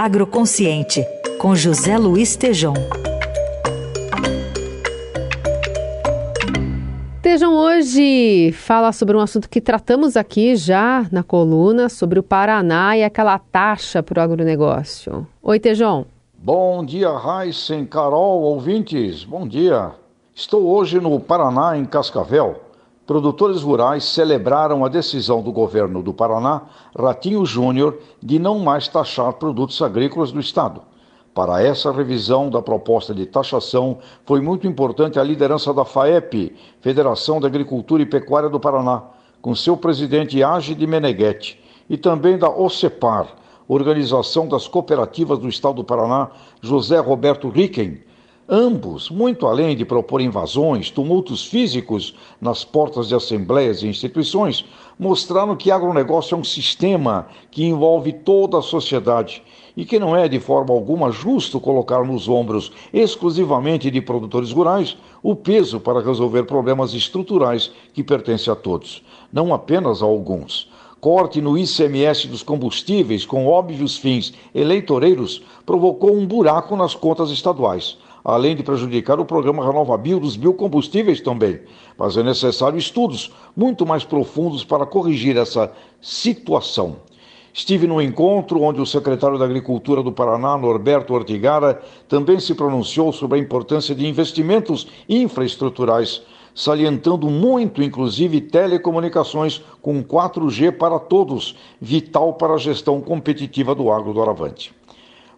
Agroconsciente, com José Luiz Tejom. Tejam hoje fala sobre um assunto que tratamos aqui já na coluna, sobre o Paraná e aquela taxa para o agronegócio. Oi, Tejão. Bom dia, Raíssen, Carol, ouvintes. Bom dia. Estou hoje no Paraná, em Cascavel. Produtores rurais celebraram a decisão do governo do Paraná, Ratinho Júnior, de não mais taxar produtos agrícolas do Estado. Para essa revisão da proposta de taxação, foi muito importante a liderança da FAEP, Federação da Agricultura e Pecuária do Paraná, com seu presidente Age Meneghetti, e também da OCEPAR, Organização das Cooperativas do Estado do Paraná, José Roberto Ricken, Ambos, muito além de propor invasões, tumultos físicos nas portas de assembleias e instituições, mostraram que agronegócio é um sistema que envolve toda a sociedade e que não é de forma alguma justo colocar nos ombros exclusivamente de produtores rurais o peso para resolver problemas estruturais que pertencem a todos, não apenas a alguns. Corte no ICMS dos combustíveis com óbvios fins eleitoreiros provocou um buraco nas contas estaduais além de prejudicar o programa RenovaBio dos biocombustíveis também. Mas é necessário estudos muito mais profundos para corrigir essa situação. Estive no encontro onde o secretário da Agricultura do Paraná, Norberto Ortigara, também se pronunciou sobre a importância de investimentos infraestruturais, salientando muito, inclusive, telecomunicações com 4G para todos, vital para a gestão competitiva do agro do Aravante.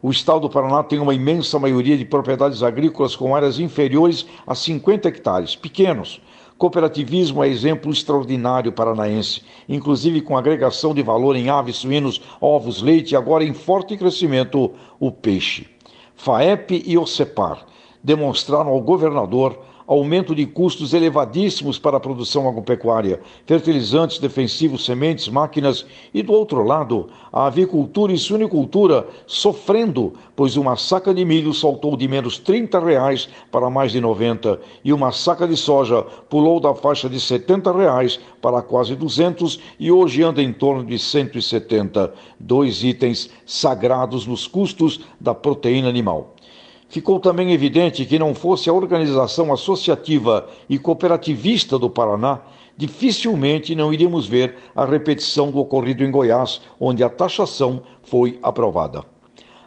O estado do Paraná tem uma imensa maioria de propriedades agrícolas com áreas inferiores a 50 hectares, pequenos. Cooperativismo é exemplo extraordinário paranaense, inclusive com agregação de valor em aves, suínos, ovos, leite e agora em forte crescimento o peixe. FAEP e OCEPAR demonstraram ao governador aumento de custos elevadíssimos para a produção agropecuária, fertilizantes, defensivos, sementes, máquinas e, do outro lado, a avicultura e suinicultura sofrendo, pois uma saca de milho saltou de menos 30 reais para mais de 90 e uma saca de soja pulou da faixa de 70 reais para quase 200 e hoje anda em torno de 170, dois itens sagrados nos custos da proteína animal. Ficou também evidente que não fosse a organização associativa e cooperativista do Paraná, dificilmente não iríamos ver a repetição do ocorrido em Goiás, onde a taxação foi aprovada.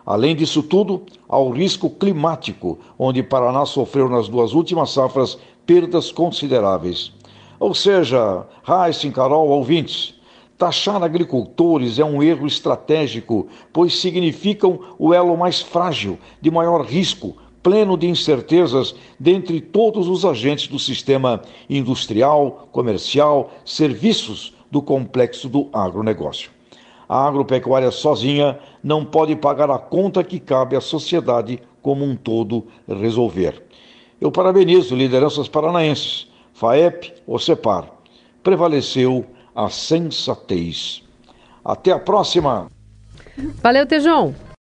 Além disso tudo, há o risco climático, onde Paraná sofreu nas duas últimas safras perdas consideráveis. Ou seja, Raíssa, Carol, ouvintes, Taxar agricultores é um erro estratégico, pois significam o elo mais frágil, de maior risco, pleno de incertezas dentre todos os agentes do sistema industrial, comercial, serviços do complexo do agronegócio. A agropecuária sozinha não pode pagar a conta que cabe à sociedade como um todo resolver. Eu parabenizo lideranças paranaenses, FAEP ou CEPAR. Prevaleceu a sensatez. Até a próxima! Valeu, Tejão!